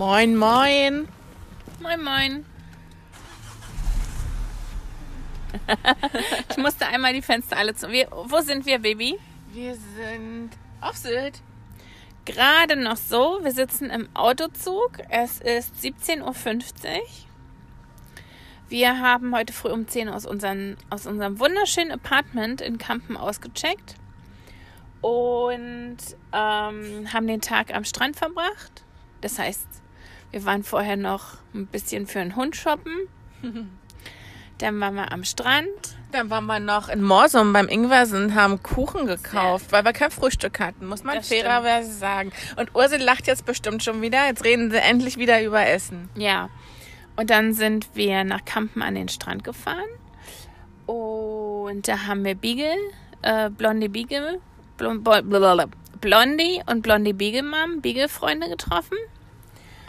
Moin, moin. Moin, moin. ich musste einmal die Fenster alle zu. Wir, wo sind wir, Baby? Wir sind auf Sylt. Gerade noch so. Wir sitzen im Autozug. Es ist 17.50 Uhr. Wir haben heute früh um 10 Uhr aus, unseren, aus unserem wunderschönen Apartment in Kampen ausgecheckt und ähm, haben den Tag am Strand verbracht. Das heißt, wir waren vorher noch ein bisschen für einen Hund shoppen. Dann waren wir am Strand. Dann waren wir noch in Morsum beim Ingwersen und haben Kuchen gekauft, weil wir kein Frühstück hatten, muss man Das fairerweise sagen. Und Ursel lacht jetzt bestimmt schon wieder. Jetzt reden sie endlich wieder über Essen. Ja. Und dann sind wir nach Kampen an den Strand gefahren. Und da haben wir Beagle, äh, Blondie Beagle, Blondie und Blondie Beagle Mom, Beagle-Freunde getroffen.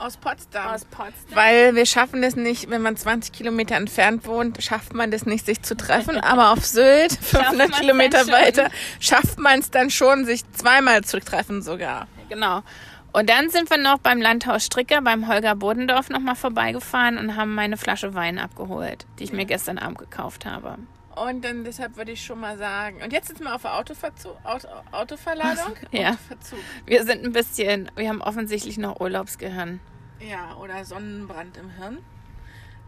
Aus Potsdam. Potsdam. Weil wir schaffen es nicht, wenn man 20 Kilometer entfernt wohnt, schafft man das nicht, sich zu treffen. Aber auf Sylt, 500 man's Kilometer weiter, schafft man es dann schon, sich zweimal zu treffen sogar. Genau. Und dann sind wir noch beim Landhaus Stricker, beim Holger Bodendorf nochmal vorbeigefahren und haben meine Flasche Wein abgeholt, die ich mir gestern Abend gekauft habe. Und dann deshalb würde ich schon mal sagen. Und jetzt sitzen wir auf der Autoverzu Auto Autoverladung. Ja. Autoverzug. Wir sind ein bisschen, wir haben offensichtlich noch Urlaubsgehirn. Ja, oder Sonnenbrand im Hirn.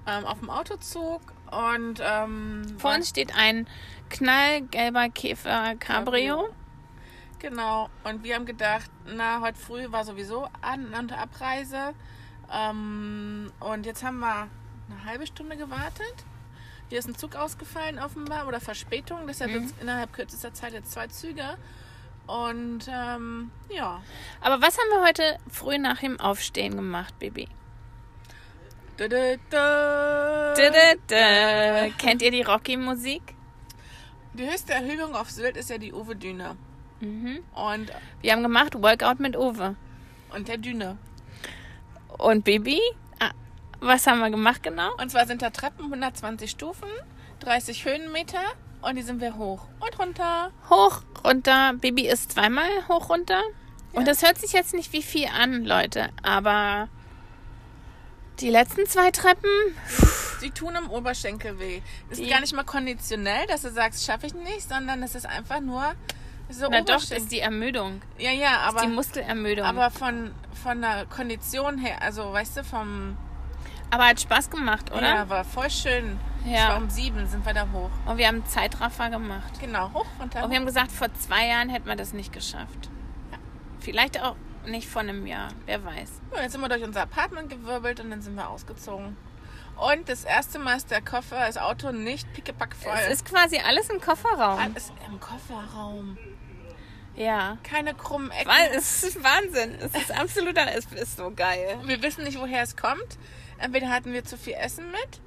Ähm, auf dem Autozug und ähm, Vor uns steht ein knallgelber Käfer Cabrio. Genau. Und wir haben gedacht, na, heute früh war sowieso An- und Abreise. Ähm, und jetzt haben wir eine halbe Stunde gewartet. Hier ist ein Zug ausgefallen offenbar oder Verspätung. Deshalb Mhm. innerhalb kürzester Zeit jetzt zwei Züge. Und ähm, ja. Aber was haben wir heute früh nach dem Aufstehen gemacht, Baby? Dö, dö, dö. Kennt ihr die Rocky-Musik? Die höchste Erhöhung auf Sylt ist ja die Uwe-Düne. Mhm. Und, Wir haben gemacht Workout mit Uwe. und der Düne. Und Baby? Was haben wir gemacht genau? Und zwar sind da Treppen, 120 Stufen, 30 Höhenmeter und die sind wir hoch und runter. Hoch, runter. Baby ist zweimal hoch, runter. Und das hört sich jetzt nicht wie viel an, Leute. Aber die letzten zwei Treppen, Sie tun im Oberschenkel weh. Das ist Die- gar nicht mal konditionell, dass du sagst, schaffe ich nicht, sondern es ist einfach nur so na doch, ist die Ermüdung. ja, ja, aber, die Muskelermüdung. aber von, von der Kondition her, also weißt du, vom. Aber hat Spaß gemacht, oder? Ja, war voll schön. Ja. Es war um sieben sind wir da hoch. Und wir haben Zeitraffer gemacht. Genau, hoch, runter. Und wir haben gesagt, vor zwei Jahren hätten wir das nicht geschafft. Vielleicht auch nicht vor einem Jahr, wer weiß. Ja, jetzt sind wir durch unser Apartment gewirbelt und dann sind wir ausgezogen. Und das erste Mal ist der Koffer, das Auto nicht pickepack voll. Es ist quasi alles im Kofferraum. alles im Kofferraum. Ja. Keine krummen Ecken. Es ist Wahnsinn. Es ist absoluter, es ist so geil. Wir wissen nicht, woher es kommt. Entweder hatten wir zu viel Essen mit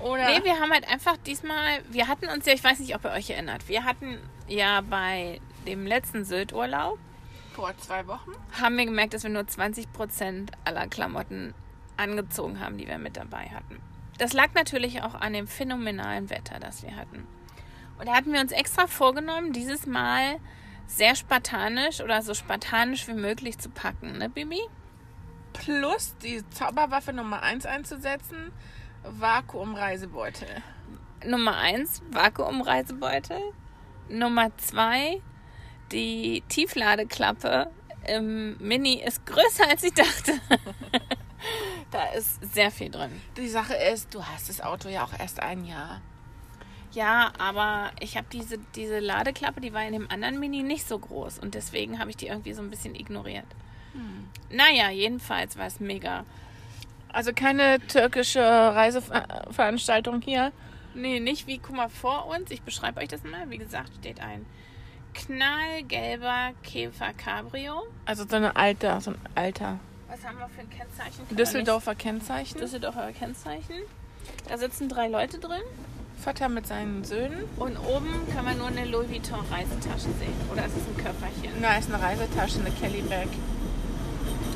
oder Nee, wir haben halt einfach diesmal, wir hatten uns ja, ich weiß nicht, ob ihr euch erinnert, wir hatten ja bei dem letzten Sylt-Urlaub, vor zwei Wochen. haben wir gemerkt, dass wir nur 20% aller Klamotten angezogen haben, die wir mit dabei hatten. Das lag natürlich auch an dem phänomenalen Wetter, das wir hatten. Und da hatten wir uns extra vorgenommen, dieses Mal sehr spartanisch oder so spartanisch wie möglich zu packen, ne, Bibi? Plus die Zauberwaffe Nummer 1 einzusetzen, Vakuumreisebeutel. Nummer eins, Vakuumreisebeutel. Nummer zwei, die Tiefladeklappe im Mini ist größer als ich dachte. da ist sehr viel drin. Die Sache ist, du hast das Auto ja auch erst ein Jahr. Ja, aber ich habe diese, diese Ladeklappe, die war in dem anderen Mini nicht so groß und deswegen habe ich die irgendwie so ein bisschen ignoriert. Naja, jedenfalls war es mega. Also keine türkische Reiseveranstaltung hier. Nee, nicht wie, guck mal, vor uns, ich beschreibe euch das mal, wie gesagt, steht ein knallgelber Käfer Cabrio. Also so eine alter, so ein alter Was haben wir für ein Kennzeichen? Kann Düsseldorfer Kennzeichen. Düsseldorfer Kennzeichen. Da sitzen drei Leute drin Vater mit seinen Söhnen. und oben kann man nur eine Louis Vuitton Reisetasche sehen. Oder ist es ein Köfferchen? Da ist eine Reisetasche, eine Kelly Bag.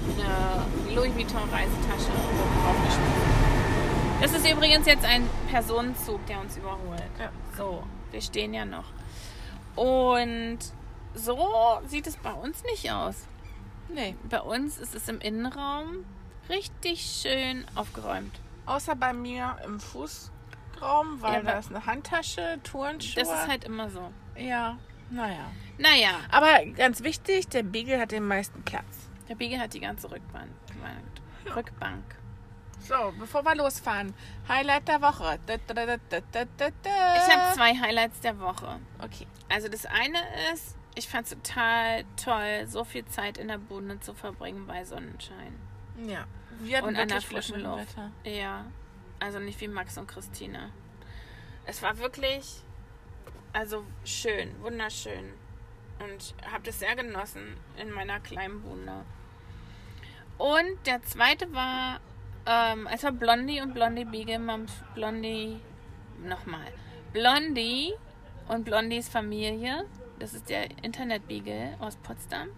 Eine Louis Vuitton Reisetasche draufgeschmissen. Das ist übrigens jetzt ein Personenzug, der uns überholt. Ja. So, wir stehen ja noch. Und so sieht es bei uns nicht aus. Nee. Bei uns ist es im Innenraum Richtig schön aufgeräumt. Außer bei mir im Fußraum, weil Ja, da ist eine Handtasche, Turnschuhe. Das ist halt immer so. Ja, naja. Naja, Aber ganz wichtig, der Beagle hat den meisten Platz. Der Biege hat die ganze Rückbank. Rückbank. So, bevor wir losfahren, Highlight der Woche. Da, da, da. Ich habe zwei Highlights der Woche. Okay. Also das eine ist, ich fand es total toll, so viel Zeit in der Bude zu verbringen bei Sonnenschein. Ja. Wir hatten Und an der frischen Luft. Wetter. Ja, also nicht wie Max und Christine. Es war wirklich, also schön, wunderschön. Und habe das sehr genossen in meiner kleinen Bude. Und der zweite war, ähm, es war Blondie und Blondie Beagle Moms, Blondie, nochmal, Blondie und Blondies Familie, das ist der Internet-Beagle aus Potsdam,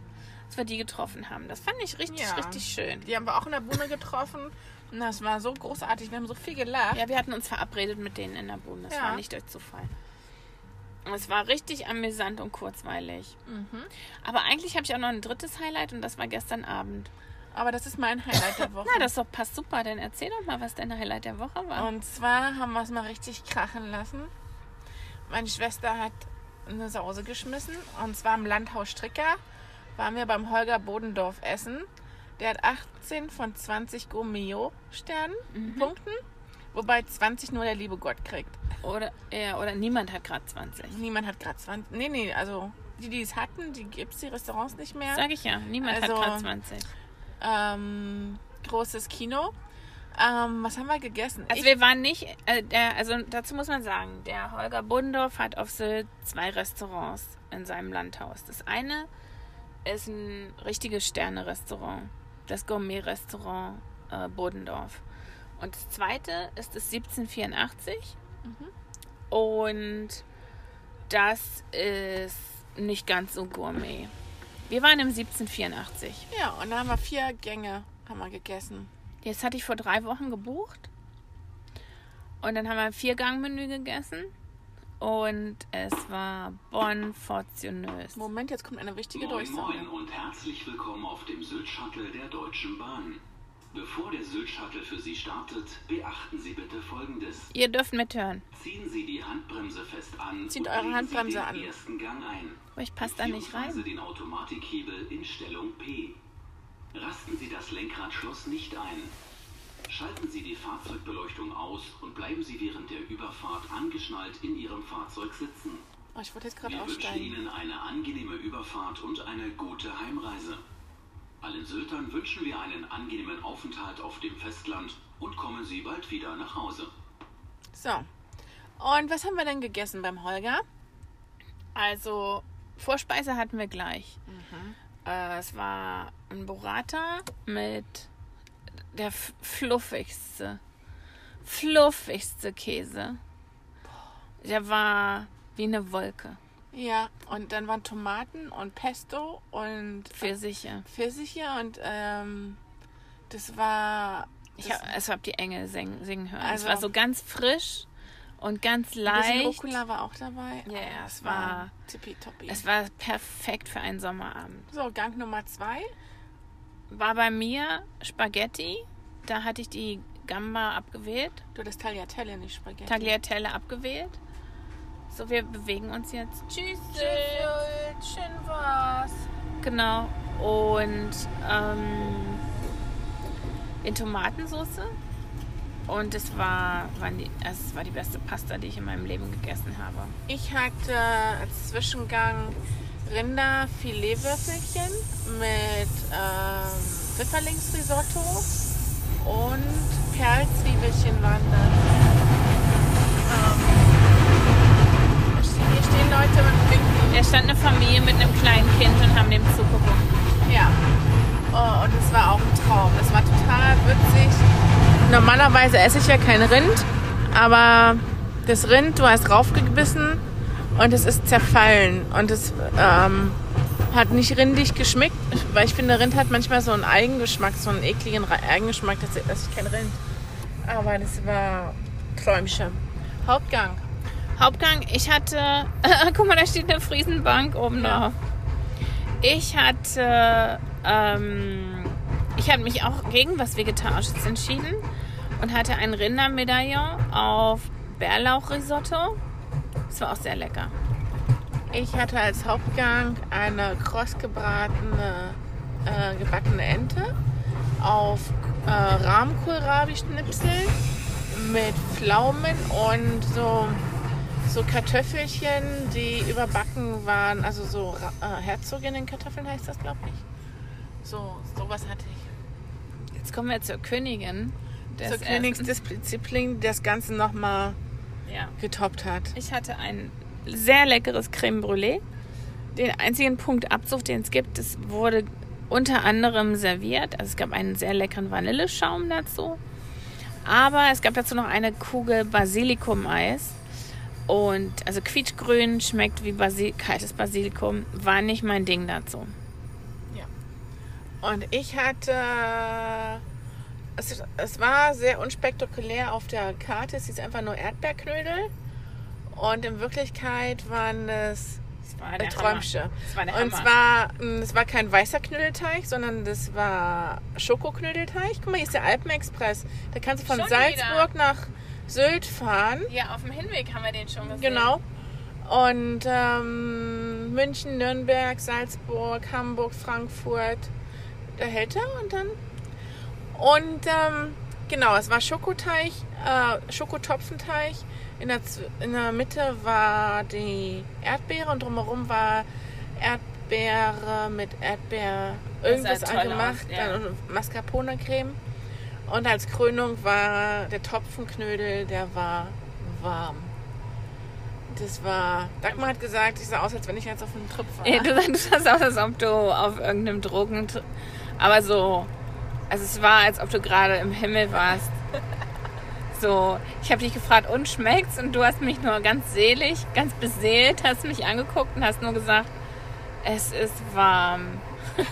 dass wir die getroffen haben. Das fand ich richtig, Ja. richtig schön. Die haben wir auch in der Bude getroffen. Und das war so großartig. Wir haben so viel gelacht. Ja, wir hatten uns verabredet mit denen in der Bude. Das Ja. war nicht durch Zufall. Es war richtig amüsant und kurzweilig. Mhm. Aber eigentlich habe ich auch noch ein drittes Highlight und das war gestern Abend. Aber das ist mein Highlight der Woche. Na, das doch passt super. Dann erzähl doch mal, was dein Highlight der Woche war. Und zwar haben wir es mal richtig krachen lassen. Meine Schwester hat eine Sause geschmissen. Und zwar im Landhaus Stricker waren wir beim Holger Bodendorf essen. Der hat 18 von 20 Gourmet-Sternen, Punkten. Wobei 20 nur der liebe Gott kriegt. Oder, ja, oder niemand hat gerade 20. Niemand hat gerade 20. Nee, nee, also die, die es hatten, die gibt es die Restaurants nicht mehr. Sag ich ja, niemand Also- hat gerade 20. Ähm, großes Kino. Ähm, was haben wir gegessen? Also Ich- wir waren nicht, äh, der, also dazu muss man sagen, der Holger Bundorf hat auf Sylt zwei Restaurants in seinem Landhaus. Das eine ist ein richtiges Sterne-Restaurant, das Gourmet-Restaurant äh, Bodendorf. Und das zweite ist das 1784 und das ist nicht ganz so gourmet. Wir waren im 1784. ja, und da haben wir vier Gänge haben wir gegessen. Jetzt hatte ich vor drei Wochen gebucht. Und dann haben wir ein Viergang-Menü gegessen. Und es war bon fortunös. Moment, jetzt kommt eine wichtige Moin Durchsage. Moin und herzlich willkommen auf dem Sylt-Shuttle der Deutschen Bahn. Bevor der Sylt-Shuttle für Sie startet, beachten Sie bitte Folgendes. Ihr dürft mithören. Ziehen Sie die Handbremse fest an Zieht eure Handbremse an. ersten Gang ein. Aber ich passe da nicht rein. den Automatikhebel in Stellung P. Rasten Sie das Lenkradschloss nicht ein. Schalten Sie die Fahrzeugbeleuchtung aus und bleiben Sie während der Überfahrt angeschnallt in Ihrem Fahrzeug sitzen. Oh, ich wollte jetzt gerade Wir wünschen aussteigen. Ihnen eine angenehme Überfahrt und eine gute Heimreise. Allen Syltern wünschen wir einen angenehmen Aufenthalt auf dem Festland und kommen Sie bald wieder nach Hause. So. Und was haben wir denn gegessen beim Holger? Also, Vorspeise hatten wir gleich. Äh, es war ein Burrata mit der fluffigste, fluffigste Käse. Der war wie eine Wolke. Ja, und dann waren Tomaten und Pesto und Pfirsiche. Pfirsiche und ähm, das war. Ich das- hab, also hab die Engel singen, singen hören. Also- es war so ganz frisch und ganz ein leicht. Rucola war auch dabei. Ja, Oh, es war- tippitoppi. Es war perfekt für einen Sommerabend. So, Gang Nummer zwei. War bei mir Spaghetti. Da hatte ich die Gamba abgewählt. Du das Tagliatelle, nicht Spaghetti. Tagliatelle abgewählt. So, wir bewegen uns jetzt. Tschüss. Tschüss, schön war's. Genau. Und ähm, in Tomatensauce. Und es war, waren die, also es war die beste Pasta, die ich in meinem Leben gegessen habe. Ich hatte als Zwischengang Rinderfiletwürfelchen mit ähm, Pfifferlingsrisotto und Perlzwiebelchen waren das. Leute und winken. Da stand eine Familie mit einem kleinen Kind und haben dem zugeguckt. Ja. Oh, und es war auch ein Traum. Es war total witzig. Normalerweise esse ich ja kein Rind, aber das Rind, du hast raufgebissen und es ist zerfallen. Und es ähm, hat nicht rindig geschmeckt, weil ich finde, Rind hat manchmal so einen Eigengeschmack, so einen ekligen Eigengeschmack, das esse ich kein Rind. Aber das war Träumchen. Hauptgang. Hauptgang, ich hatte, guck mal, da steht eine Friesenbank oben Ja. drauf. Ich hatte ähm, ich habe mich auch gegen was Vegetarisches entschieden und hatte ein Rindermedaillon auf Bärlauchrisotto. Das war auch sehr lecker. Ich hatte als Hauptgang eine kross gebratene, äh, gebackene Ente auf äh, Rahmkohlrabi-Schnipsel mit Pflaumen und so, so Kartoffelchen, die überbacken waren. Also so äh, Herzoginnenkartoffeln heißt das, glaube ich. So, sowas hatte ich. Jetzt kommen wir zur Königin. des Zur. Königsdisziplin, die das Ganze nochmal Ja. getoppt hat. Ich hatte ein sehr leckeres Creme Brûlée. Den einzigen Punkt Abzug, den es gibt, es wurde unter anderem serviert. Also es gab einen sehr leckeren Vanilleschaum dazu. Aber es gab dazu noch eine Kugel Basilikum-Eis. Und also quietschgrün schmeckt wie Basil kaltes Basilikum. War nicht mein Ding dazu. Und ich hatte. Es, es war sehr unspektakulär auf der Karte. Es hieß einfach nur Erdbeerknödel. Und in Wirklichkeit waren es Das war der Träumchen. Hammer. Das war der Und zwar, mh, es war kein weißer Knödelteig, sondern das war Schokoknödelteig. Guck mal, hier ist der Alpenexpress. Da kannst du von Schon Salzburg nach Sylt fahren. ja, auf dem Hinweg haben wir den schon gesehen. Genau. Und ähm, München, Nürnberg, Salzburg, Hamburg, Frankfurt. Da hält er und dann. Und ähm, genau, es war Schokoteig, äh, Schokotopfenteig. In der, in der Mitte war die Erdbeere und drumherum war Erdbeere mit Erdbeer irgendwas angemacht. aus, ja. Dann Mascarpone-Creme. Und als Krönung war der Topfenknödel, der war warm. Das war. Dagmar hat gesagt, ich sah aus, als wenn ich jetzt auf einem Trip war. Ja, du, sahst aus, als ob du auf irgendeinem Drogen... Aber so... Also es war, als ob du gerade im Himmel warst. So, ich habe dich gefragt, und schmeckt's? Und du hast mich nur ganz selig, ganz beseelt, hast mich angeguckt und hast nur gesagt, es ist warm.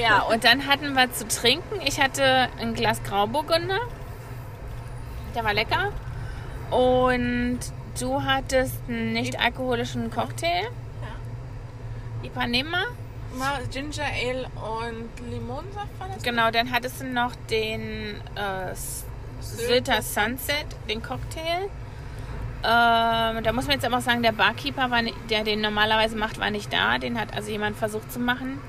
ja, und dann hatten wir zu trinken. Ich hatte ein Glas Grauburgunder. Der war lecker. Und du hattest einen nicht alkoholischen Cocktail. Ipanema. War Ginger Ale und Limonsaft war das? Genau, dann hattest du noch den äh, Sylter Sunset, den Cocktail. Ähm, da muss man jetzt aber auch sagen, der Barkeeper, war der den normalerweise macht, war nicht da. Den hat also jemand versucht zu machen.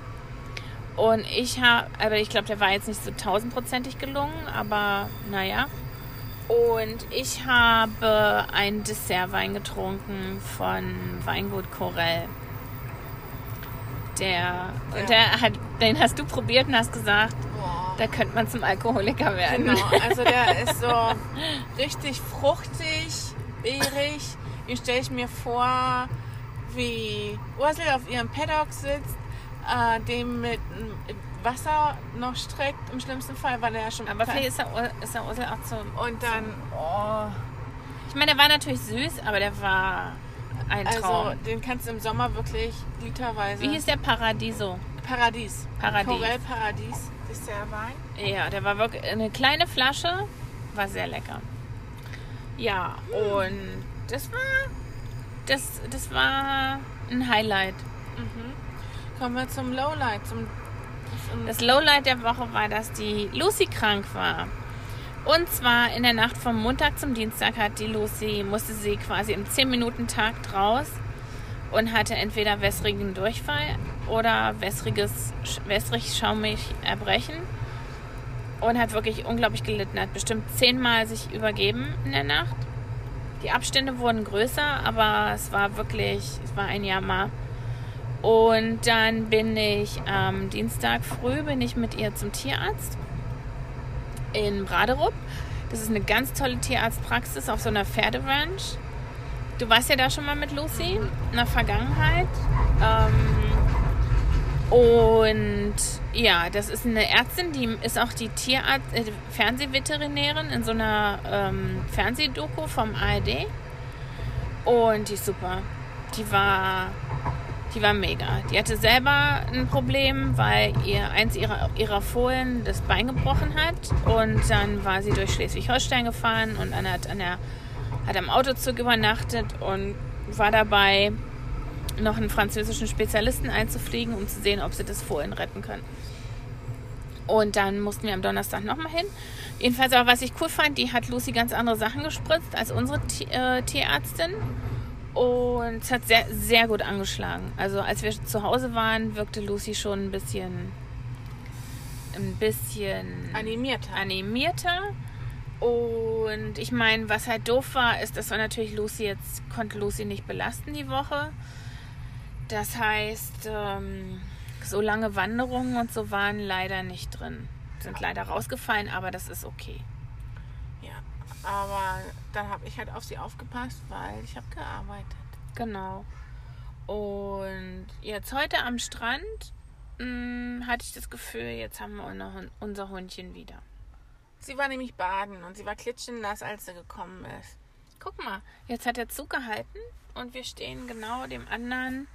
Und ich habe, aber ich glaube, der war jetzt nicht so tausendprozentig gelungen, aber naja. Und ich habe einen Dessertwein getrunken von Weingut Corell. Der, Ja. und der hat, den hast du probiert und hast gesagt, Boah. da könnte man zum Alkoholiker werden. Genau, also der ist so richtig fruchtig, beerig. Den stelle ich mir vor, wie Ursel auf ihrem Paddock sitzt, äh, dem mit Wasser noch streckt, im schlimmsten Fall, weil er ja schon... Aber vielleicht ist der, ist der Ursel auch zu. Und dann, oh, Ich meine, der war natürlich süß, aber der war ein Traum. also den kannst du im Sommer wirklich literweise... Wie hieß der Paradiso? Paradies. Paradies. Corel Paradies, Dessertwein. Ja, der war wirklich eine kleine Flasche, war sehr lecker. Ja, und das war das, das war ein Highlight. Kommen wir zum Lowlight, zum... zum Das Lowlight der Woche war, dass die Lucy krank war. Und zwar in der Nacht vom Montag zum Dienstag hat die Lucy, musste sie quasi im 10-Minuten-Takt raus und hatte entweder wässrigen Durchfall oder wässriges, wässrig schaumig Erbrechen und hat wirklich unglaublich gelitten, hat bestimmt zehnmal sich übergeben in der Nacht. Die Abstände wurden größer, aber es war wirklich, es war ein Jammer. Und dann bin ich am Dienstag früh bin ich mit ihr zum Tierarzt in Braderup. Das ist eine ganz tolle Tierarztpraxis auf so einer Pferderanch. Du warst ja da schon mal mit Lucy in der Vergangenheit. Ähm, und ja, das ist eine Ärztin, die ist auch die Tierarzt, äh, Fernsehveterinärin in so einer ähm, Fernsehdoku vom ARD. Und die ist super. Die war die war mega. Die hatte selber ein Problem, weil ihr eins ihrer, ihrer Fohlen das Bein gebrochen hat. Und dann war sie durch Schleswig-Holstein gefahren und dann hat, an der, hat am Autozug übernachtet und war dabei, noch einen französischen Spezialisten einzufliegen, um zu sehen, ob sie das Fohlen retten können. Und dann mussten wir am Donnerstag nochmal hin. Jedenfalls aber, was ich cool fand, die hat Lucy ganz andere Sachen gespritzt als unsere T äh, Tierärztin. Und es hat sehr, sehr gut angeschlagen. Also als wir zu Hause waren, wirkte Lucy schon ein bisschen ein bisschen Animierter. animierter. Und ich meine, was halt doof war, ist, dass wir natürlich Lucy jetzt, konnte Lucy nicht belasten die Woche. Das heißt, ähm, so lange Wanderungen und so waren leider nicht drin. Sind leider rausgefallen, aber das ist okay. Aber dann habe ich halt auf sie aufgepasst, weil ich habe gearbeitet. Genau. Und jetzt heute am Strand mh, hatte ich das Gefühl, jetzt haben wir unser Hund- unser Hundchen wieder. Sie war nämlich baden und sie war klitschnass, als sie gekommen ist. Guck mal, jetzt hat der Zug gehalten und wir stehen genau dem anderen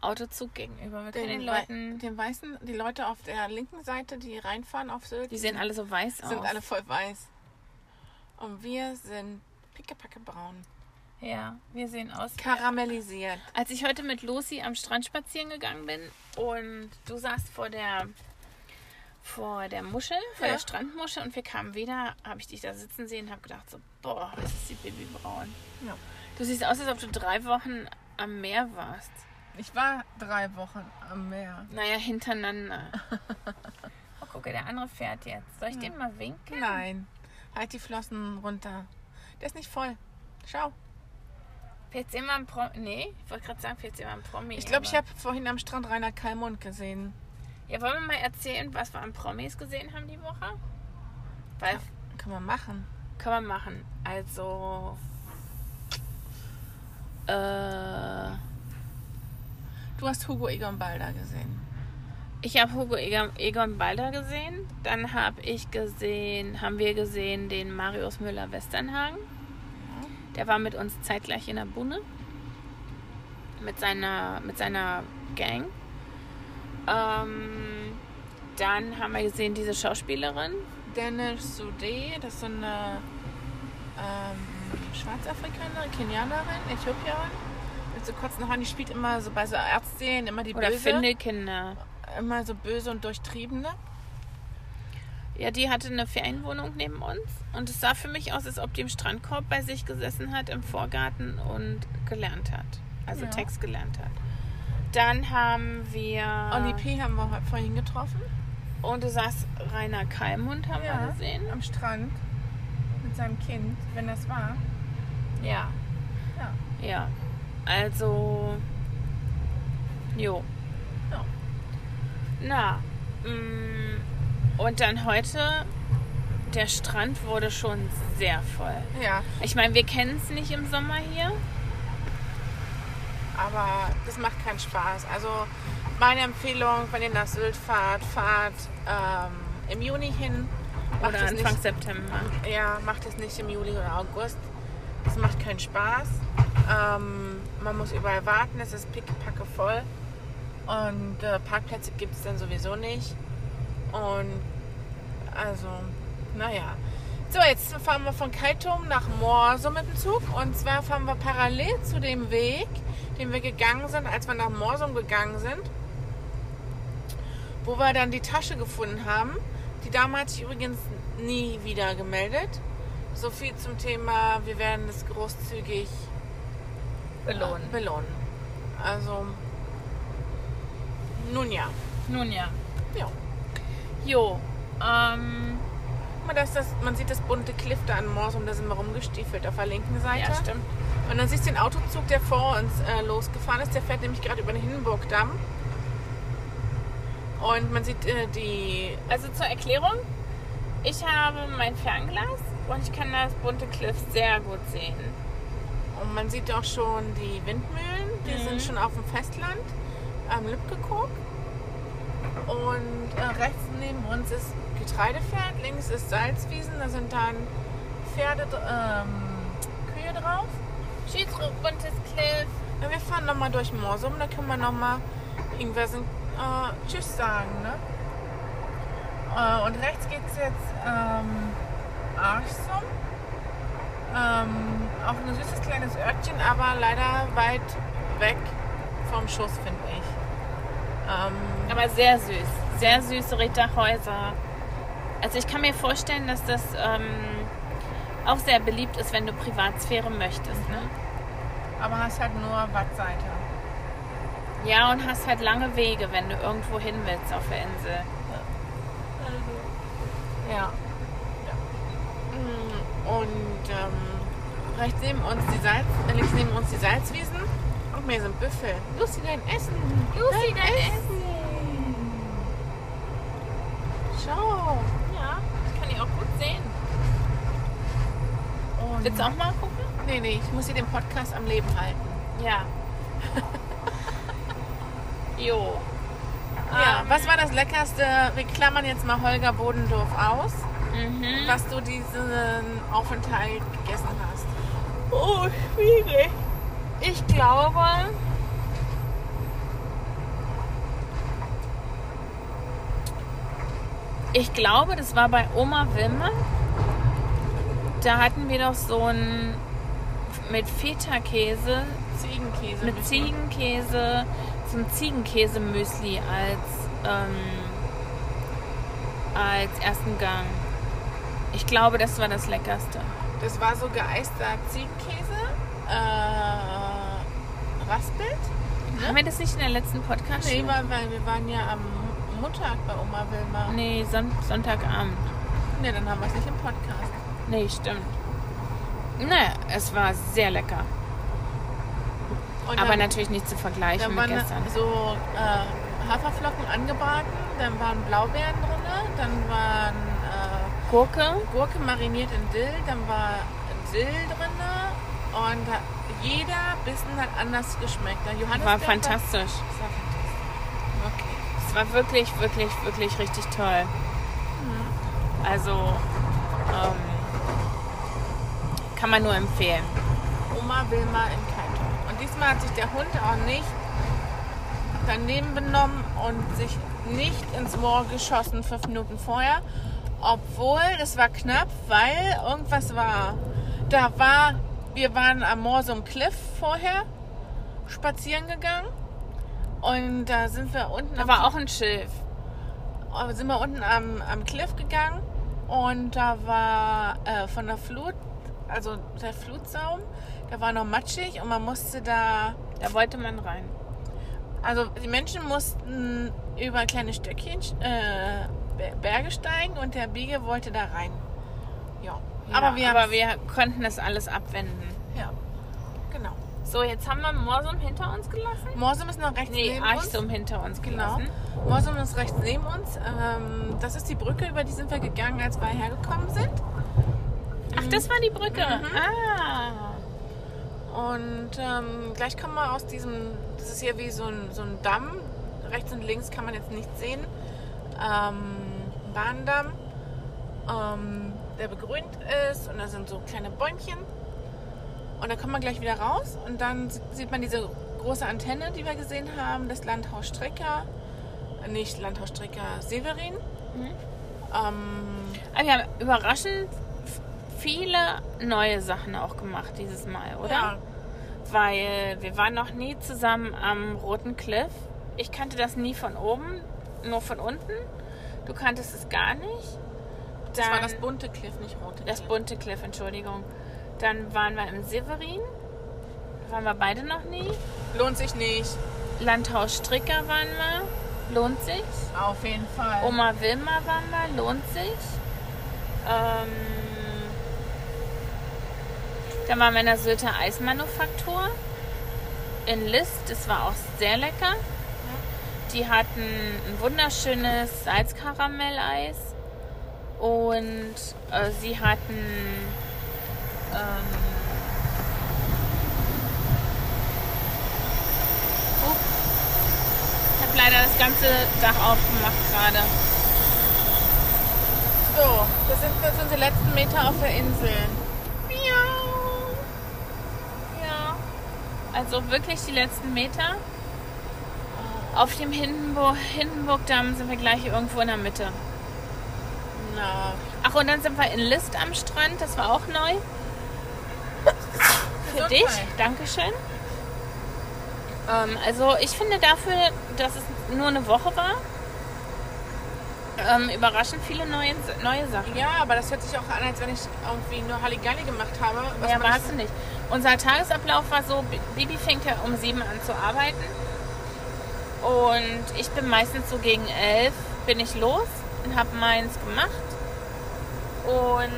Autozug gegenüber. Wir den, Wei- Leuten, den weißen, die Leute auf der linken Seite, die reinfahren auf Sylt, die sehen alle so weiß aus. sind alle voll weiß. Und wir sind pickepacke braun. Ja, wir sehen aus. Karamellisiert. Als ich heute mit Lucy am Strand spazieren gegangen bin und du saßt vor der vor der Muschel, vor Ja. der Strandmuschel und wir kamen wieder, habe ich dich da sitzen sehen und habe gedacht so, boah, das ist die Babybraun. Ja. Du siehst aus, als ob du drei Wochen am Meer warst. Ich war drei Wochen am Meer. Naja, hintereinander. oh, gucke, der andere fährt jetzt. Soll ich den mal winken? Nein. Halt die Flossen runter. Der ist nicht voll. Schau. Fährt immer ein Promi? Nee, ich wollte gerade sagen, fährt immer ein Promi. Ich glaube, ich habe vorhin am Strand Rainer Kalmund gesehen. Ja, wollen wir mal erzählen, was wir an Promis gesehen haben die Woche? Weil, Kann man machen. können wir machen. Also, äh, Du hast Hugo Egon Balder gesehen. Ich habe Hugo Egon, Balder gesehen. Dann habe ich gesehen, haben wir gesehen den Marius Müller-Westernhagen. Der war mit uns zeitgleich in der Bunne. Mit seiner, mit seiner Gang. Ähm, dann haben wir gesehen diese Schauspielerin. Dennis Sudé, das ist so eine ähm, Schwarzafrikanerin, Kenianerin, Äthiopierin. Mit so kurzen Haaren, die spielt immer so bei so Ärztinnen, immer die Oder böse. Findelkinder. Immer so böse und durchtriebene. Ja, die hatte eine Ferienwohnung neben uns und es sah für mich aus, als ob die im Strandkorb bei sich gesessen hat im Vorgarten und gelernt hat. Also Ja. Text gelernt hat. Dann haben wir. Olli P. haben wir heute vorhin getroffen. Und du sagst, Rainer Kalmund haben wir gesehen. Am Strand. Mit seinem Kind, wenn das war. Ja. Ja. Ja. Also. Jo. Na. mm, Und dann heute. Der Strand wurde schon sehr voll. Ja, Ich meine, wir kennen es nicht im Sommer hier. aber das macht keinen Spaß. Also meine Empfehlung, wenn ihr nach Sylt fahrt, fahrt ähm, im Juni hin. Macht Oder Anfang nicht, September. Ja, macht es nicht im Juli oder August. Das macht keinen Spaß. Ähm, man muss überall warten, es ist pickepacke voll. Und äh, Parkplätze gibt es dann sowieso nicht. Und also, naja. So, jetzt fahren wir von Kaitum nach Morsum mit dem Zug. Und zwar fahren wir parallel zu dem Weg, den wir gegangen sind, als wir nach Morsum gegangen sind. Wo wir dann die Tasche gefunden haben. Die Dame hat sich übrigens nie wieder gemeldet. So viel zum Thema, wir werden es großzügig Belohnen. belohnen. Also, nun ja. Nun ja. ja. Jo. Ähm, Guck mal, da ist das, man sieht das bunte Cliff da an Morsum, da sind wir rumgestiefelt auf der linken Seite. ja, stimmt. Und dann siehst du den Autozug, der vor uns äh, losgefahren ist. Der fährt nämlich gerade über den Hindenburgdamm. Und man sieht äh, die. Also zur Erklärung. Ich habe mein Fernglas und ich kann das bunte Cliff sehr gut sehen. Und man sieht auch schon die Windmühlen. Die Mhm. sind schon auf dem Festland am Lübkekog. Und äh, rechts neben uns ist Getreidefeld, links ist Salzwiesen. Da sind dann Pferde, ähm, Kühe drauf. Tschüss, buntes Cliff. Ja, wir fahren nochmal durch Morsum, da können wir nochmal irgendwer sind, äh, Tschüss sagen, ne? Äh, und rechts geht es jetzt ähm, Archsum. Ähm, auch ein süßes kleines Örtchen, aber leider weit weg vom Schuss, finde ich. Ähm, Aber sehr süß. Sehr süße Ritterhäuser. Also ich kann mir vorstellen, dass das ähm, auch sehr beliebt ist, wenn du Privatsphäre möchtest. Ne? Aber hast halt nur Wattseite. Ja, und hast halt lange Wege, wenn du irgendwo hin willst auf der Insel. Ja. Mm, Und ähm, rechts neben uns die Salz, äh, links neben uns die Salzwiesen und mir sind Büffel. Lucy, dein Essen. Lucy, dein Essen. Schau. Ja, das kann ich auch gut sehen. Und Willst du auch mal gucken? nee, nee, ich muss hier den Podcast am Leben halten. Ja. jo. Ja, Ähm, was war das Leckerste? Wir klammern jetzt mal Holger Bodendorf aus, Mhm. was du diesen Aufenthalt gegessen hast. Oh, schwierig. Ich glaube. Ich glaube, das war bei Oma Wilma. Da hatten wir doch so ein mit Feta-Käse, Ziegenkäse. mit Ziegenkäse, so ein Ziegenkäse-Müsli als, ähm, als ersten Gang. Ich glaube, das war das Leckerste. Das war so geeister Ziegenkäse. Äh, raspelt. Haben wir das nicht in der letzten podcast Nee, weil, weil wir waren ja am Montag bei Oma Wilma. Nee, Son Sonntagabend. Nee, dann haben wir es nicht im Podcast. Nee, stimmt. Naja, es war sehr lecker. Und Aber dann, natürlich nicht zu vergleichen dann mit waren gestern. so äh, Haferflocken angebraten, dann waren Blaubeeren drin, dann waren äh, Gurke. Gurke mariniert in Dill, dann war Dill drin und jeder Bissen hat anders geschmeckt. Der Johannes War fantastisch. Das war fantastisch. Okay. Es war wirklich, wirklich, wirklich richtig toll. Also, ähm, kann man nur empfehlen. Oma Wilma in Kaiton. Und diesmal hat sich der Hund auch nicht daneben benommen und sich nicht ins Moor geschossen fünf Minuten vorher. Obwohl, das war knapp, weil irgendwas war. Da war, wir waren am Morsum Cliff vorher spazieren gegangen. Und da sind wir unten Da am war auch ein Schilf. äh, sind wir unten am, am Cliff gegangen und da war äh, von der Flut, also der Flutsaum, der war noch matschig und man musste da, Da wollte man rein. also die Menschen mussten über kleine Stöckchen äh, Ber- Berge steigen und der Biege wollte da rein. Ja, aber wir, aber wir konnten das alles abwenden. ja, genau. So, jetzt haben wir Morsum hinter uns gelassen. Morsum ist noch rechts Nee, neben uns. Archsum hinter uns Genau. gelassen. Morsum ist rechts neben uns. Ähm, das ist die Brücke, über die sind wir gegangen, als wir hergekommen sind. Ach, das war die Brücke. Mhm. Ah. Und ähm, gleich kommen wir aus diesem, das ist hier wie so ein, so ein Damm. Rechts und links kann man jetzt nicht sehen. Ähm, Bahndamm, ähm, der begrünt ist und da sind so kleine Bäumchen. Und dann kommt man gleich wieder raus und dann sieht- man diese große Antenne, die wir gesehen haben, das Landhaus Strecker, nicht Landhaus Strecker, Severin. Mhm. Ähm, Aber wir haben überraschend viele neue Sachen auch gemacht dieses Mal, oder? Ja, Weil wir waren noch nie zusammen am Roten Cliff. Ich kannte das nie von oben, nur von unten. Du kanntest es gar nicht. Das war Dann- das bunte Cliff, nicht rote Das Cliff. bunte Cliff, Entschuldigung. Dann waren wir im Severin. Waren wir beide noch nie. Lohnt sich nicht. Landhaus Stricker waren wir. Lohnt sich. Auf jeden Fall. Oma Wilma waren wir. Lohnt sich. Ähm, dann waren wir in der Sylter Eismanufaktur. In List. Das war auch sehr lecker. Die hatten ein wunderschönes Salzkaramelleis. Und äh, sie hatten ähm, Hup. ich habe leider das ganze Dach aufgemacht gerade. So, das sind jetzt unsere letzten Meter auf der Insel. Miau. Ja. Also wirklich die letzten Meter. Auf dem Hindenburg, Hindenburgdamm sind wir gleich irgendwo in der Mitte. Na, Ach, und dann sind wir in List am Strand. Das war auch neu. Für Gesundheit. dich. Dankeschön. Ähm, also ich finde dafür, dass es nur eine Woche war, ähm, überraschend viele neue, neue Sachen. Ja, aber das hört sich auch an, als wenn ich irgendwie nur Halligalli gemacht habe. was Ja, warst du nicht. Unser Tagesablauf war so, Bibi fängt ja um sieben an zu arbeiten. Und ich bin meistens so gegen elf bin ich los und habe meins gemacht. Und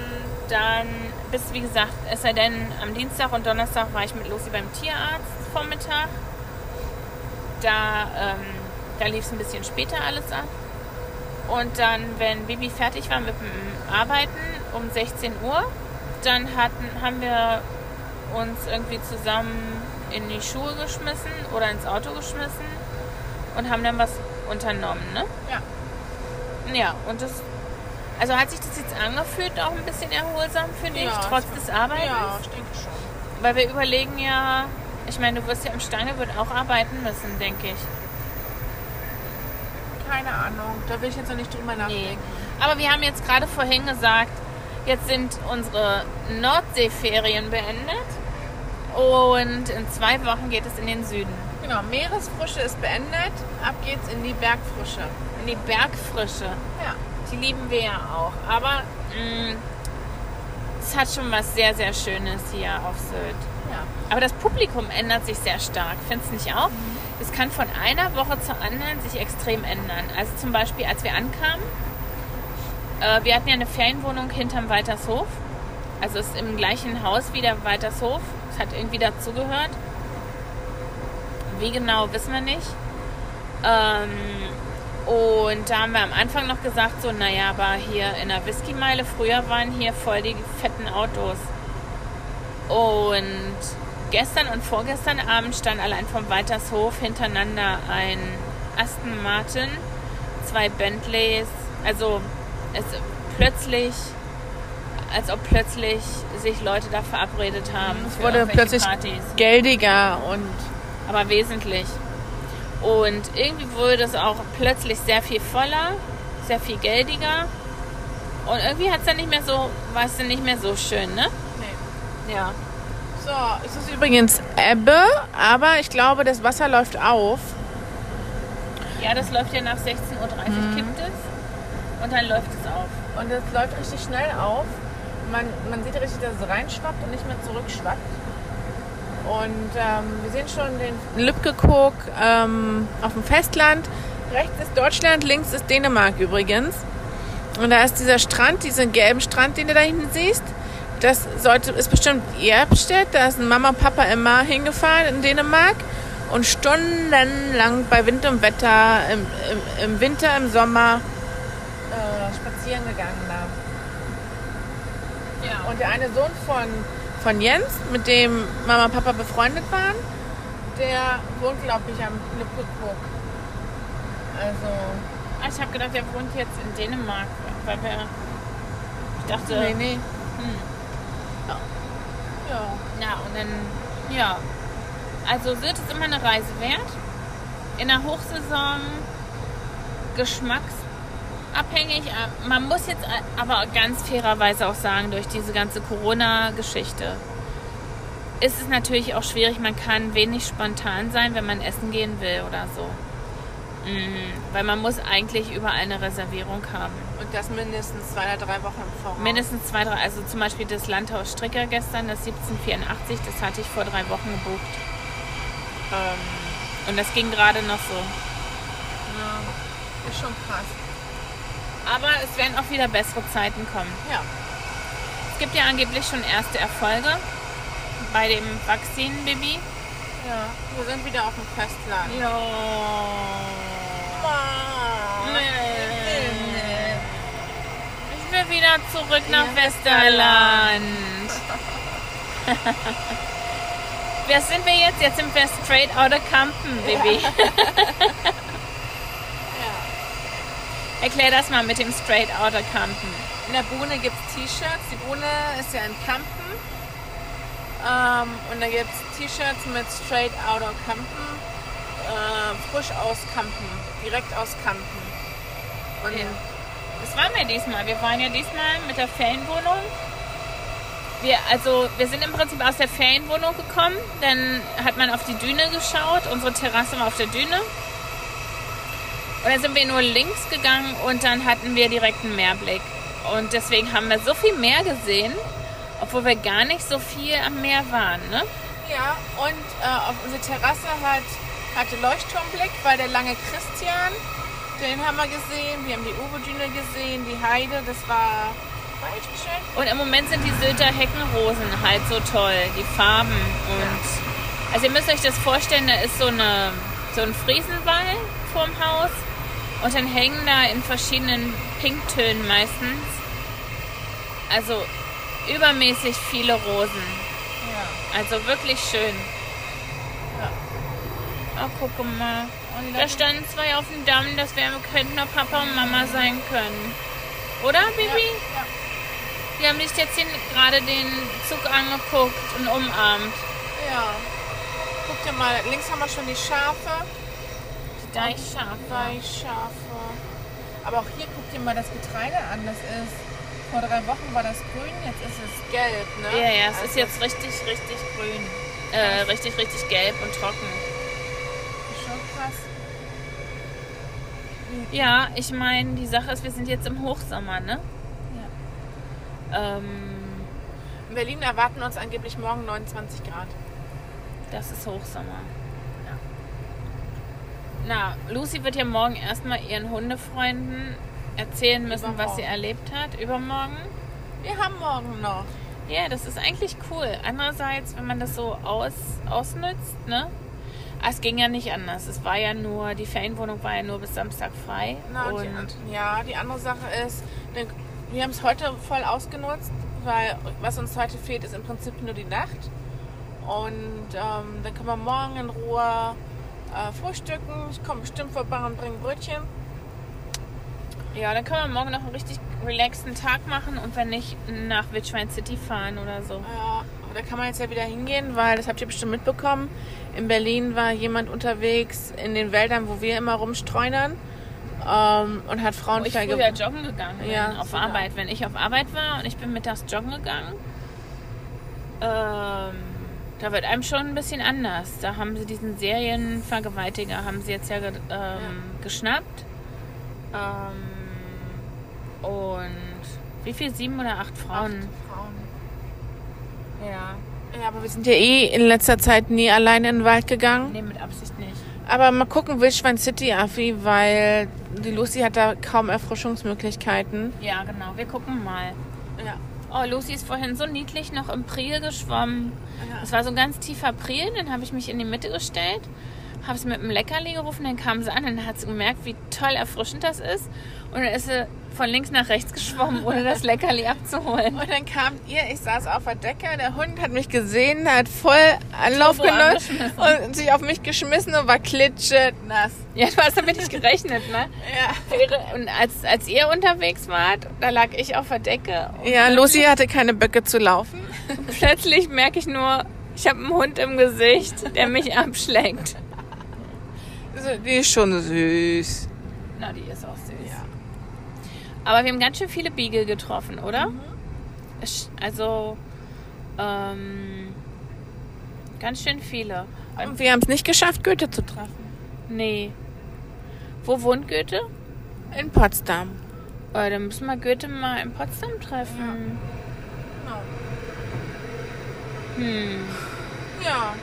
dann bis, wie gesagt, es sei denn, am Dienstag und Donnerstag war ich mit Lucy beim Tierarzt Vormittag. Da, ähm, da lief es ein bisschen später alles ab. Und dann, wenn Bibi fertig war mit dem Arbeiten um 16 Uhr, dann hatten, haben wir uns irgendwie zusammen in die Schuhe geschmissen oder ins Auto geschmissen und haben dann was unternommen, ne? Ja. Ja, und das, also hat sich das jetzt angefühlt, auch ein bisschen erholsam, finde ich, Ja, trotz es des Arbeitens. Ja, ich denke schon. Weil wir überlegen ja, ich meine, du wirst ja im Stange wird auch arbeiten müssen, denke ich. Keine Ahnung. Da will ich jetzt noch nicht drüber nachdenken. Aber wir haben jetzt gerade vorhin gesagt, jetzt sind unsere Nordseeferien beendet und in zwei Wochen geht es in den Süden. Genau, Meeresfrische ist beendet. Ab geht's in die Bergfrische. In die Bergfrische. Ja. Die lieben wir ja auch. Aber mh, es hat schon was sehr, sehr Schönes hier auf Sylt. Ja. Aber das Publikum ändert sich sehr stark. Findest du nicht auch? Es kann von einer Woche zur anderen sich extrem ändern. Also zum Beispiel, als wir ankamen, äh, wir hatten ja eine Ferienwohnung hinterm Weitershof. Also es ist im gleichen Haus wie der Weitershof. Es hat irgendwie dazugehört. Wie genau, wissen wir nicht. Ähm, und da haben wir am Anfang noch gesagt, so, naja, aber hier in der Whiskymeile, früher waren hier voll die fetten Autos. Und gestern und vorgestern Abend stand allein vom Weitershof hintereinander ein Aston Martin, zwei Bentleys, also es plötzlich, als ob plötzlich sich Leute da verabredet haben. Es wurde plötzlich Partys geldiger und aber wesentlich. Und irgendwie wurde es auch plötzlich sehr viel voller, sehr viel geldiger. Und irgendwie hat es dann nicht mehr so, war es dann nicht mehr so schön, ne? nee. Ja. So, es ist übrigens Ebbe, aber ich glaube, das Wasser läuft auf. Ja, das läuft ja nach 16.30 Uhr kippt es und dann läuft es auf. Und es läuft richtig schnell auf. Man, man sieht richtig, dass es reinschwappt und nicht mehr zurückschwappt. Und ähm, wir sehen schon den Lübkekog ähm, auf dem Festland. Rechts ist Deutschland, links ist Dänemark übrigens. Und da ist dieser Strand, diesen gelben Strand, den du da hinten siehst. Das sollte, ist bestimmt Erbstedt. Da sind Mama und Papa immer hingefahren in Dänemark und stundenlang bei Wind und Wetter, im, im, im Winter, im Sommer äh, spazieren gegangen da. Ja. Und der eine Sohn von, von Jens, mit dem Mama und Papa befreundet waren, der wohnt, glaube ich, am Lübkekog. Also, Ah, Ich habe gedacht, er wohnt jetzt in Dänemark, weil wir. Ich dachte. nee, nee. Hm. Ja. Ja, und dann, ja. Also Sylt ist immer eine Reise wert. In der Hochsaison geschmacksabhängig. Äh, Man muss jetzt a- aber ganz fairerweise auch sagen, durch diese ganze Corona-Geschichte ist es natürlich auch schwierig. Man kann wenig spontan sein, wenn man essen gehen will oder so. Mm, weil man muss eigentlich überall eine Reservierung haben. Und das mindestens zwei oder drei Wochen im Voraus. Mindestens zwei, drei, also zum Beispiel das Landhaus Stricker gestern, das 1784, das hatte ich vor drei Wochen gebucht. Ähm, Und das ging gerade noch so. ja, ist schon krass. Aber es werden auch wieder bessere Zeiten kommen. Ja. Es gibt ja angeblich schon erste Erfolge bei dem Vakzin-Baby. Ja. Wir sind wieder auf dem Festland. Ja. Nee. Ich will wieder zurück nach Ja, Westerland. Wer sind wir jetzt? Jetzt sind wir straight out of Kampen, Baby. Erklär das mal mit dem straight out of Kampen. In der Bohne gibt es T-Shirts. Die Bohne ist ja in Kampen. Ähm, und da gibt es T-Shirts mit Straight Outer Kampen. Äh, frisch aus Kampen. Direkt aus Kampen. Und Ja. Das waren wir diesmal. Wir waren ja diesmal mit der Ferienwohnung. Wir, also, wir sind im Prinzip aus der Ferienwohnung gekommen. Dann hat man auf die Düne geschaut. Unsere Terrasse war auf der Düne. Und dann sind wir nur links gegangen und dann hatten wir direkt einen Meerblick. Und deswegen haben wir so viel Meer gesehen, obwohl wir gar nicht so viel am Meer waren. Ne? Ja, und äh, auf unsere Terrasse hat, hatte Leuchtturmblick, weil der lange Christian, den haben wir gesehen. Wir haben die Uwe-Düne gesehen, die Heide, das war, war echt schön. Und im Moment sind die Sylter Heckenrosen halt so toll, die Farben. Und also ihr müsst euch das vorstellen, da ist so, eine, so ein Friesenwall vorm Haus und dann hängen da in verschiedenen Pinktönen meistens. Also übermäßig viele Rosen. Ja. Also wirklich schön. Ja. Oh, guck mal. Und Da standen zwei auf dem Damm, das wäre, könnten nur Papa und Mama sein können. Oder, Bibi? Ja. Die haben sich jetzt gerade den Zug angeguckt und umarmt. ja. Guck dir mal, links haben wir schon die Schafe. Die Deichschafe. Deichschafe. Aber auch hier guck dir mal das Getreide an. Das ist, vor drei Wochen war das grün, jetzt ist es gelb, ne? Ja, ja, es Also, ist jetzt richtig, richtig grün. Äh, richtig, richtig gelb und trocken. Schon krass. Ja, ich meine, die Sache ist, wir sind jetzt im Hochsommer, ne? Ja. Ähm, In Berlin erwarten uns angeblich morgen 29 Grad. das ist Hochsommer. Na, Lucy wird ja morgen erstmal ihren Hundefreunden erzählen müssen, was sie erlebt hat. Übermorgen. Wir haben morgen noch. Ja, das ist eigentlich cool. Andererseits, wenn man das so aus, ausnützt, ne? Ah, Es ging ja nicht anders. Es war ja nur, die Ferienwohnung war ja nur bis Samstag frei. Na, und die, ja, die andere Sache ist, wir haben es heute voll ausgenutzt, weil was uns heute fehlt, ist im Prinzip nur die Nacht. Und ähm, dann können wir morgen in Ruhe äh, frühstücken. Ich komme bestimmt vorbei und bringe Brötchen. ja, dann können wir morgen noch einen richtig relaxten Tag machen und wenn nicht, nach Wildschwein City fahren oder so. Ja, da kann man jetzt ja wieder hingehen, weil das habt ihr bestimmt mitbekommen. In Berlin war jemand unterwegs in den Wäldern, wo wir immer rumstreunern ähm, und hat Frauen ich verge- früher joggen gegangen bin, Ja, auf früher. Arbeit. Wenn ich auf Arbeit war und ich bin mittags joggen gegangen, ähm, da wird einem schon ein bisschen anders. Da haben sie diesen Serienvergewaltiger, haben sie jetzt ja, ähm, geschnappt. Ähm, und wie viel? Sieben oder acht Frauen? Frauen. Ja. Ja, aber wir sind ja eh in letzter Zeit nie alleine in den Wald gegangen. Nee, mit Absicht nicht. Aber mal gucken, Wildschwein City, Affi, weil die Lucy hat da kaum Erfrischungsmöglichkeiten. Ja, genau. Wir gucken mal. Ja. Oh, Lucy ist vorhin so niedlich noch im Priel geschwommen. Ja. Es war so ein ganz tiefer Priel, dann habe ich mich in die Mitte gestellt, habe sie mit einem Leckerli gerufen, dann kam sie an und dann hat sie gemerkt, wie toll erfrischend das ist. Und dann ist sie von links nach rechts geschwommen, ohne das Leckerli abzuholen. Und dann kam ihr, ich saß auf der Decke, der Hund hat mich gesehen, hat voll Anlauf genommen angeschmissen. und sich auf mich geschmissen und war klitschnass. Ja, du hast damit nicht gerechnet, ne? Ja. Und als, als ihr unterwegs wart, da lag ich auf der Decke. Ja, Lucy hatte keine Böcke zu laufen. plötzlich merke ich nur, ich habe einen Hund im Gesicht, der mich abschlägt. Also, die ist schon süß. Na, die ist auch süß. Aber wir haben ganz schön viele Beagle getroffen, oder? Es- Also, ähm, ganz schön viele. Und wir haben es nicht geschafft, Goethe zu treffen. Nee. Wo wohnt Goethe? In Potsdam. Äh, dann müssen wir Goethe mal in Potsdam treffen. Hm. Ja.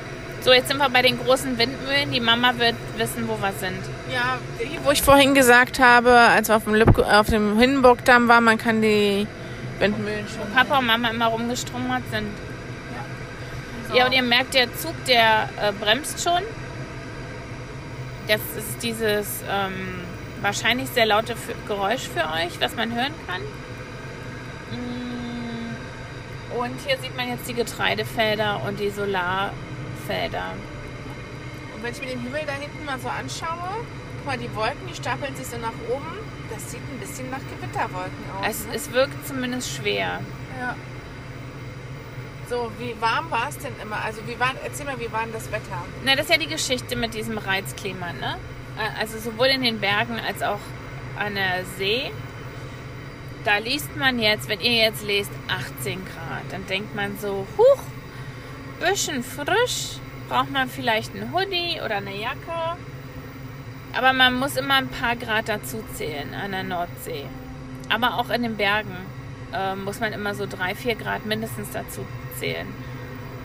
So, jetzt sind wir bei den großen Windmühlen. Die Mama wird wissen, wo wir sind. Ja, wo ich vorhin gesagt habe, als wir auf dem, auf dem Hindenburgdamm waren, man kann die Windmühlen schon. Papa und Mama immer rumgestrummert sind. Ja, und ihr merkt, der Zug, der äh, bremst schon. Das ist dieses ähm, wahrscheinlich sehr laute F Geräusch für euch, was man hören kann. Mm, Und hier sieht man jetzt die Getreidefelder und die Solarfelder. Und wenn ich mir den Himmel da hinten mal so anschaue, guck mal, die Wolken, die stapeln sich so nach oben. Das sieht ein bisschen nach Gewitterwolken aus. Es, ne? es wirkt zumindest schwer. ja. So, wie warm war es denn immer? Also, wie war, erzähl mal, wie war denn das Wetter? Na, das ist ja die Geschichte mit diesem Reizklima, ne? Äh, Also sowohl in den Bergen als auch an der See. Da liest man jetzt, wenn ihr jetzt lest, 18 Grad, dann denkt man so, huch, bisschen frisch, braucht man vielleicht einen Hoodie oder eine Jacke. Aber man muss immer ein paar Grad dazu zählen an der Nordsee. Aber auch in den Bergen äh, muss man immer so drei, vier Grad mindestens dazu zählen.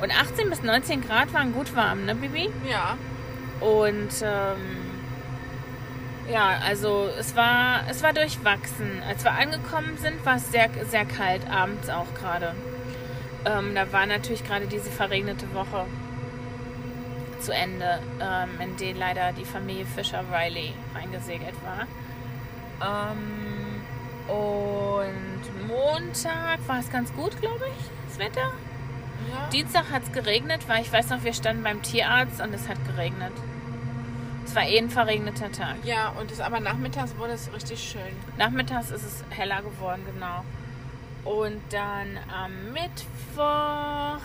Und 18 bis 19 Grad waren gut warm, ne, Bibi? Ja. Und ähm, ja, also es war, es war durchwachsen. Als wir angekommen sind, war es sehr, sehr kalt, abends auch gerade. Ähm, da war natürlich gerade diese verregnete Woche zu Ende, ähm, in die leider die Familie Fischer Riley reingesegelt war. Ähm, und Montag war es ganz gut, glaube ich, das Wetter. ja. Dienstag hat es geregnet, weil ich weiß noch, wir standen beim Tierarzt und es hat geregnet. Es war eh ein verregneter Tag. ja, und es, aber nachmittags wurde es richtig schön. Nachmittags ist es heller geworden, genau. Und dann am Mittwoch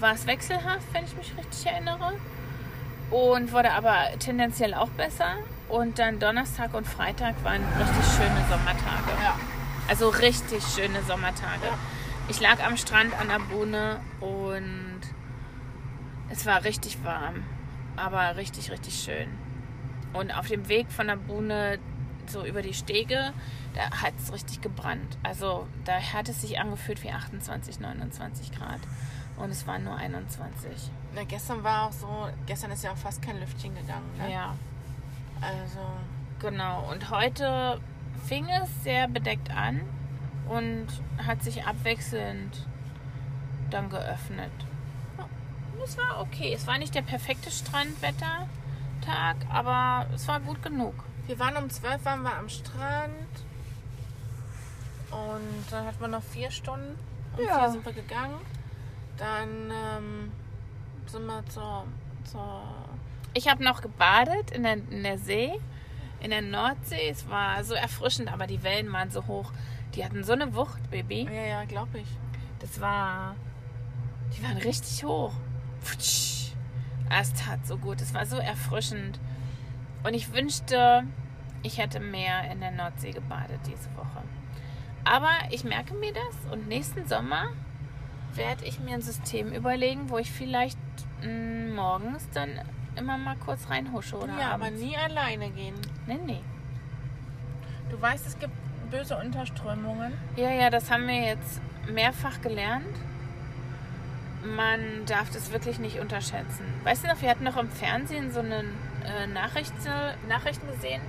war es wechselhaft, wenn ich mich richtig erinnere. Und wurde aber tendenziell auch besser. Und dann Donnerstag und Freitag waren richtig schöne Sommertage. Ja. Also richtig schöne Sommertage. Ja. Ich lag am Strand an der Buhne und es war richtig warm, aber richtig, richtig schön. Und auf dem Weg von der Buhne so über die Stege, da hat es richtig gebrannt. Also da hat es sich angefühlt wie 28, 29 Grad. Und es waren nur 21. Na, gestern war auch so, gestern ist ja auch fast kein Lüftchen gegangen. Ne? Ja, Also, genau. Und heute fing es sehr bedeckt an und hat sich abwechselnd dann geöffnet. Es war okay. Es war nicht der perfekte Strandwettertag, aber es war gut genug. Wir waren um 12 waren wir am Strand. Und dann hatten wir noch vier Stunden. Um Ja. vier sind wir gegangen. Dann ähm, sind wir zur, zur Ich habe noch gebadet in der, in der See, in der Nordsee. Es war so erfrischend, aber die Wellen waren so hoch. Die hatten so eine Wucht, Baby. Ja, ja, glaube ich. Das war. Die waren richtig hoch. Futsch. Ah, Es tat so gut. Es war so erfrischend. Und ich wünschte, ich hätte mehr in der Nordsee gebadet diese Woche. Aber ich merke mir das und nächsten Sommer werde ich mir ein System überlegen, wo ich vielleicht mh, morgens dann immer mal kurz reinhusche oder ja, aber abends. nie alleine gehen. Nee, nee. Du weißt, es gibt böse Unterströmungen. Ja, ja, das haben wir jetzt mehrfach gelernt. Man darf das wirklich nicht unterschätzen. Weißt du noch, wir hatten noch im Fernsehen so eine äh, Nachricht, Nachrichten gesehen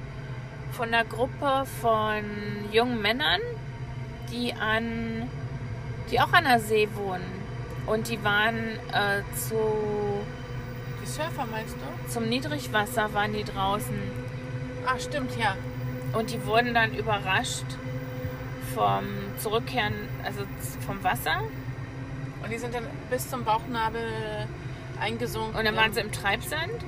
von einer Gruppe von jungen Männern, die an, die auch an der See wohnen. Und die waren äh, zu, Die Surfer meinst du? zum Niedrigwasser waren die draußen. Ach, stimmt, ja. Und die wurden dann überrascht vom Zurückkehren, also vom Wasser. Und die sind dann bis zum Bauchnabel eingesunken. Und dann waren sie im Treibsand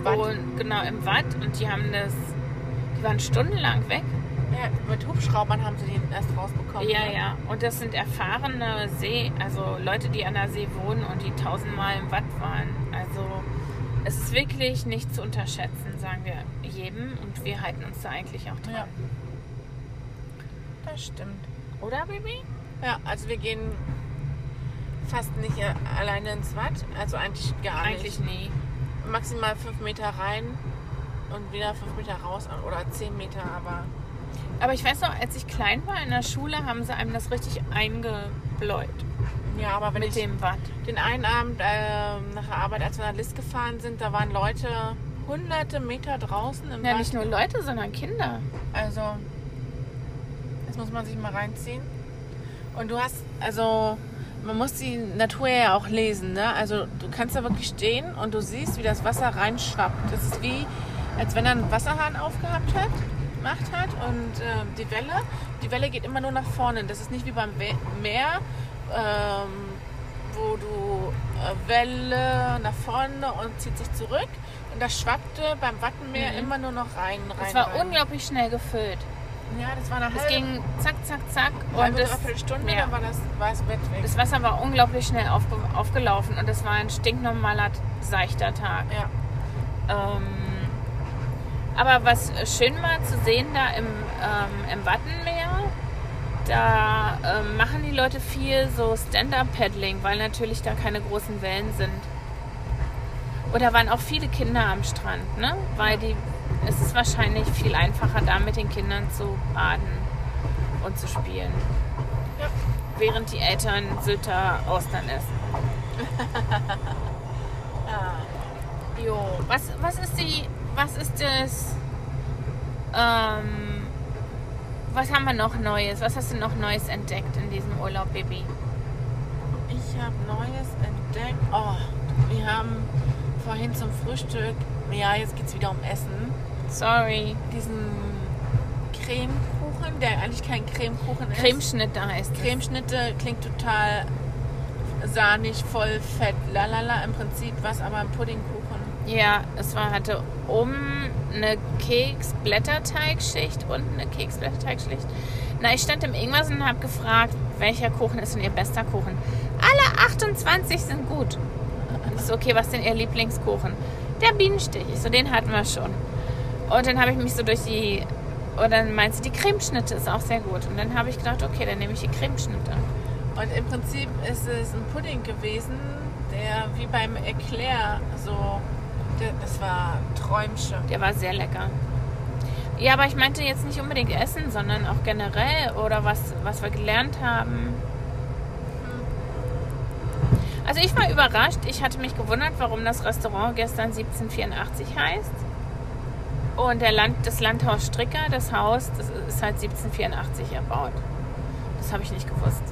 im Watt. und genau im Watt und die haben das, die waren stundenlang weg. Ja, mit Hubschraubern haben sie den erst rausbekommen. Ja, ne? ja. Und das sind erfahrene See, also Leute, die an der See wohnen und die tausendmal im Watt waren. Also es ist wirklich nicht zu unterschätzen, sagen wir jedem. Und wir halten uns da eigentlich auch dran. Ja. Das stimmt. Oder, Baby? Ja, also wir gehen fast nicht äh, alleine ins Watt. Also eigentlich gar Eigentlich nicht. nie. Maximal fünf Meter rein und wieder fünf Meter raus oder zehn Meter, aber Aber ich weiß noch, als ich klein war in der Schule, haben sie einem das richtig eingebläut ja, aber wenn mit ich dem Watt. den einen Abend äh, nach der Arbeit, als wir nach List gefahren sind, da waren Leute hunderte Meter draußen im Ja, Watt. nicht nur Leute, sondern Kinder. Also, das muss man sich mal reinziehen. Und du hast, also, man muss die Natur ja auch lesen, ne? Also, du kannst da wirklich stehen und du siehst, wie das Wasser reinschwappt. Das ist wie, als wenn er einen Wasserhahn aufgehabt hat, gemacht hat und äh, die Welle, die Welle geht immer nur nach vorne. Das ist nicht wie beim We Meer, ähm, wo du äh, Welle nach vorne und zieht sich zurück. Und das schwappte beim Wattenmeer Mhm. immer nur noch rein, rein, Es war rein. unglaublich schnell gefüllt. Ja, das war eine Es halbe, ging zack, zack, zack. Und halbe das, dreiviertel Stunde, ja. dann war das, war das Bett weg. das Wasser war unglaublich schnell aufge, aufgelaufen und es war ein stinknormaler, seichter Tag. ja. Ähm, aber was schön war zu sehen da im, ähm, im Wattenmeer, da ähm, machen die Leute viel so Stand-Up-Paddling, weil natürlich da keine großen Wellen sind. Und da waren auch viele Kinder am Strand, ne? Weil die ist es wahrscheinlich viel einfacher, da mit den Kindern zu baden und zu spielen. Ja. Während die Eltern Sylter Austern essen. Jo, was, was ist die, was ist das, ähm, was haben wir noch Neues? Was hast du noch Neues entdeckt in diesem Urlaub, Baby? Ich habe Neues entdeckt. Oh, wir haben vorhin zum Frühstück, ja, jetzt geht es wieder um Essen, Sorry. diesen Cremekuchen, der eigentlich kein Cremekuchen ist. Cremeschnitte heißt es. Cremeschnitte klingt total sahnig, voll fett, lalala. Im Prinzip was aber ein Puddingkuchen. Ja, es war, hatte oben eine Keksblätterteigschicht und eine Keksblätterteigschicht. Na, ich stand im Irgendwas und habe gefragt, welcher Kuchen ist denn Ihr bester Kuchen? Alle 28 sind gut. Ich so, okay, was ist denn Ihr Lieblingskuchen? Der Bienenstich. Ich so, den hatten wir schon. Und dann habe ich mich so durch die... Und dann meinte sie, die Cremeschnitte ist auch sehr gut. Und dann habe ich gedacht, okay, dann nehme ich die Cremeschnitte. Und im Prinzip ist es ein Pudding gewesen, der wie beim Eclair so. Das war ein Träumchen. Der war sehr lecker. Ja, aber ich meinte jetzt nicht unbedingt Essen, sondern auch generell oder was, was wir gelernt haben. Also ich war überrascht. Ich hatte mich gewundert, warum das Restaurant gestern 1784 heißt. Und der Land, das Landhaus Stricker, das Haus, das ist halt 1784 erbaut. Das habe ich nicht gewusst.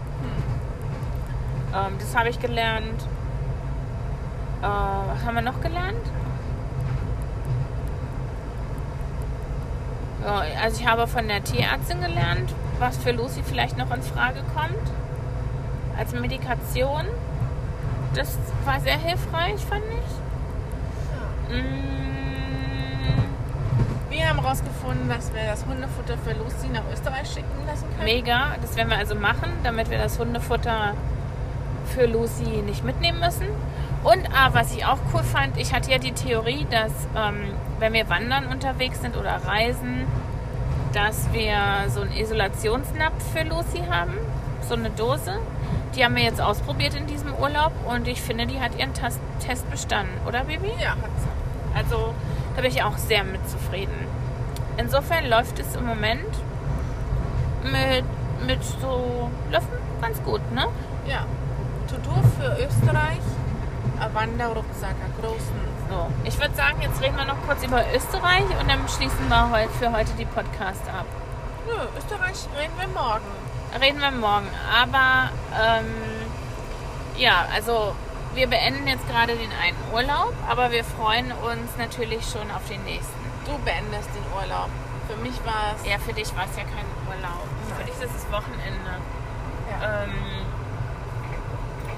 Ähm, das habe ich gelernt. Äh, was haben wir noch gelernt? Ja, also ich habe von der Tierärztin gelernt, was für Lucy vielleicht noch in Frage kommt. Als Medikation. Das war sehr hilfreich, fand ich. Mm, Wir haben herausgefunden, dass wir das Hundefutter für Lucy nach Österreich schicken lassen können. mega. Das werden wir also machen, damit wir das Hundefutter für Lucy nicht mitnehmen müssen. Und ah, was ich auch cool fand, ich hatte ja die Theorie, dass ähm, wenn wir wandern unterwegs sind oder reisen, dass wir so einen Isolationsnapf für Lucy haben, so eine Dose. Die haben wir jetzt ausprobiert in diesem Urlaub und ich finde, die hat ihren Test bestanden, oder Baby? Ja, hat sie. Also da bin ich auch sehr mit zufrieden. Insofern läuft es im Moment mit, mit so läuft ganz gut, ne? Ja. To-Do für Österreich. Wanderrucksack, großen. So, ich würde sagen, jetzt reden wir noch kurz über Österreich und dann schließen wir heute für heute die Podcast ab. Nö, Österreich reden wir morgen. Reden wir morgen. Aber ähm, ja, also wir beenden jetzt gerade den einen Urlaub, aber wir freuen uns natürlich schon auf den nächsten. Du beendest den Urlaub. Für mich war es. Ja, für dich war es ja kein Urlaub. Für dich ist es Wochenende. Ja. Ähm,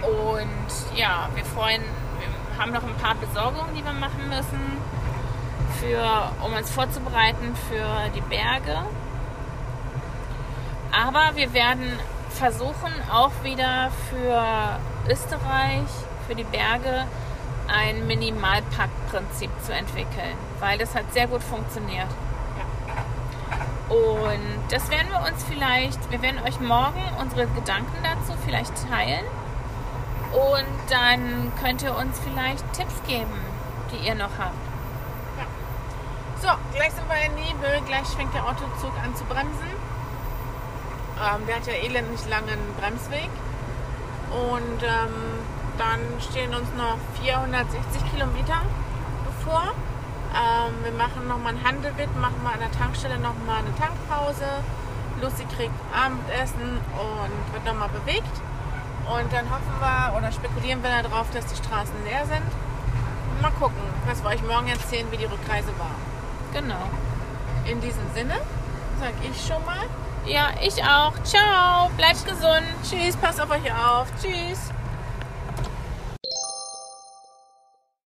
und ja, wir freuen, wir haben noch ein paar Besorgungen, die wir machen müssen, für, um uns vorzubereiten für die Berge. Aber wir werden versuchen, auch wieder für Österreich, für die Berge, ein Minimalpackprinzip zu entwickeln, weil das hat sehr gut funktioniert. Und das werden wir uns vielleicht, wir werden euch morgen unsere Gedanken dazu vielleicht teilen. Und dann könnt ihr uns vielleicht Tipps geben, die ihr noch habt. So, gleich sind wir in Nebel. Gleich fängt der Autozug an zu bremsen. Ähm, der hat ja elendig langen Bremsweg. Und ähm, dann stehen uns noch 460 Kilometer bevor. Ähm, wir machen nochmal einen Handelwit, machen wir an der Tankstelle nochmal eine Tankpause. Lucy kriegt Abendessen und wird nochmal bewegt. Und dann hoffen wir oder spekulieren wir darauf, dass die Straßen leer sind. Mal gucken, was wir euch morgen erzählen, wie die Rückreise war. Genau. In diesem Sinne sage ich schon mal Ja, ich auch. Ciao. Bleibt gesund. Tschüss, passt auf euch auf. Tschüss.